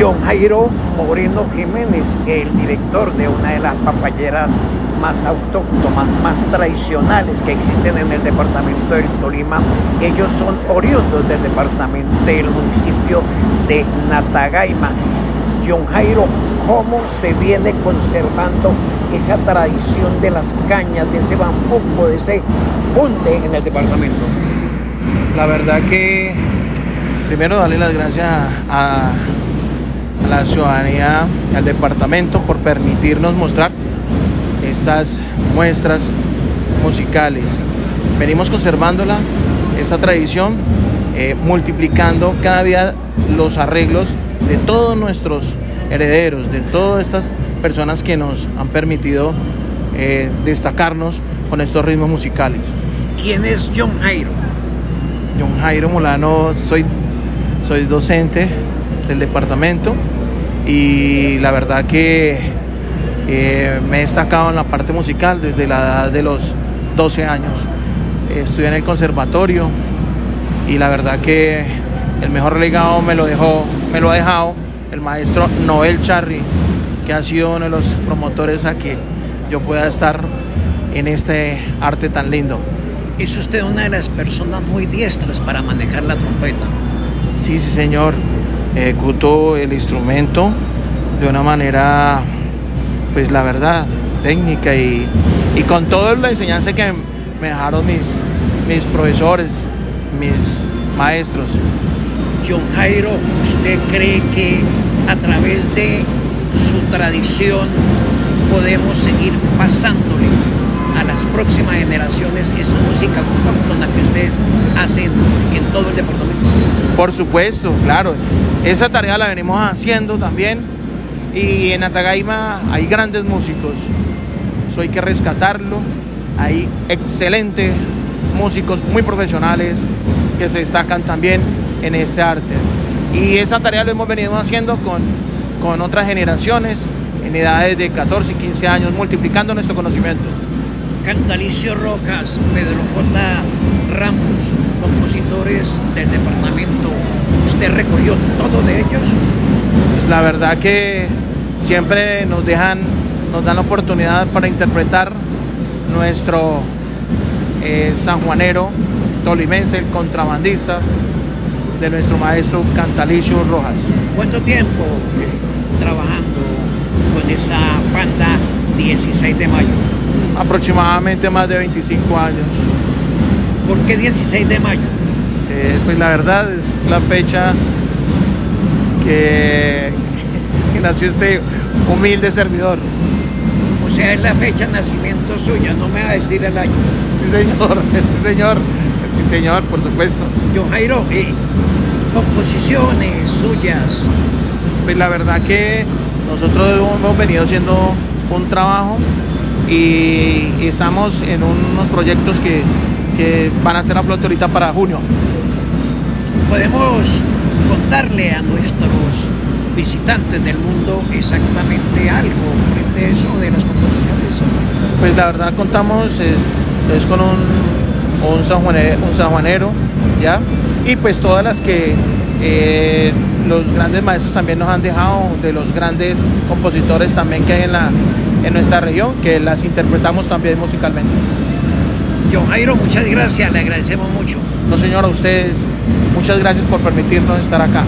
John Jairo Moreno Jiménez, el director de una de las papayeras más autóctonas, más tradicionales que existen en el departamento del Tolima. Ellos son oriundos del departamento del municipio de Natagaima. John Jairo, ¿cómo se viene conservando esa tradición de las cañas, de ese bambuco, de ese punte en el departamento? La verdad que primero darle las gracias a, la ciudadanía, al departamento por permitirnos mostrar estas muestras musicales. Venimos conservándola, esta tradición, eh, multiplicando cada día los arreglos de todos nuestros herederos, de todas estas personas que nos han permitido eh, destacarnos con estos ritmos musicales. ¿Quién es John Jairo? John Jairo Molano, soy, soy docente del departamento y la verdad que eh, me he destacado en la parte musical desde la edad de los 12 años. estudié en el conservatorio y la verdad que el mejor legado me lo, dejó, me lo ha dejado el maestro Noel Charry, que ha sido uno de los promotores a que yo pueda estar en este arte tan lindo. Es usted una de las personas muy diestras para manejar la trompeta. Sí, sí, señor. Ejecuto el instrumento de una manera pues la verdad, técnica y, con toda la enseñanza que me dejaron mis, mis profesores, mis maestros. John Jairo, ¿usted cree que a través de su tradición podemos seguir pasándole a las próximas generaciones esa música autóctona que ustedes hacen en todo el departamento? Por supuesto, claro. Esa tarea la venimos haciendo también y en Atagaima hay grandes músicos, eso hay que rescatarlo. Hay excelentes músicos muy profesionales que se destacan también en este arte. Y esa tarea lo hemos venido haciendo con, con otras generaciones en edades de 14 y 15 años, multiplicando nuestro conocimiento. Cantalicio Rojas, Pedro J. Ramos, compositores del departamento, ¿usted recogió todo de ellos? Pues la verdad que siempre nos dejan, nos dan la oportunidad para interpretar nuestro eh, sanjuanero tolimense, el contrabandista de nuestro maestro Cantalicio Rojas. ¿Cuánto tiempo trabajando con esa banda 16 de mayo? Aproximadamente más de 25 años. ¿Por qué 16 de mayo? Eh, pues la verdad es la fecha que, nació este humilde servidor. O sea, es la fecha de nacimiento suya, no me va a decir el año. Sí, señor, sí, señor, sí, señor, por supuesto. John Jairo, eh, composiciones suyas. Pues la verdad que nosotros hemos venido haciendo un trabajo y estamos en unos proyectos que, que van a ser a flote ahorita para junio. Podemos contarle a nuestros visitantes del mundo exactamente algo frente a eso de las composiciones? Pues la verdad contamos es, con un, un, sanjuanero, ¿ya? Y pues todas las que eh, los grandes maestros también nos han dejado, de los grandes compositores también que hay en, la, en nuestra región, que las interpretamos también musicalmente. John Jairo, muchas gracias, le agradecemos mucho. No señor, a ustedes, muchas gracias por permitirnos estar acá.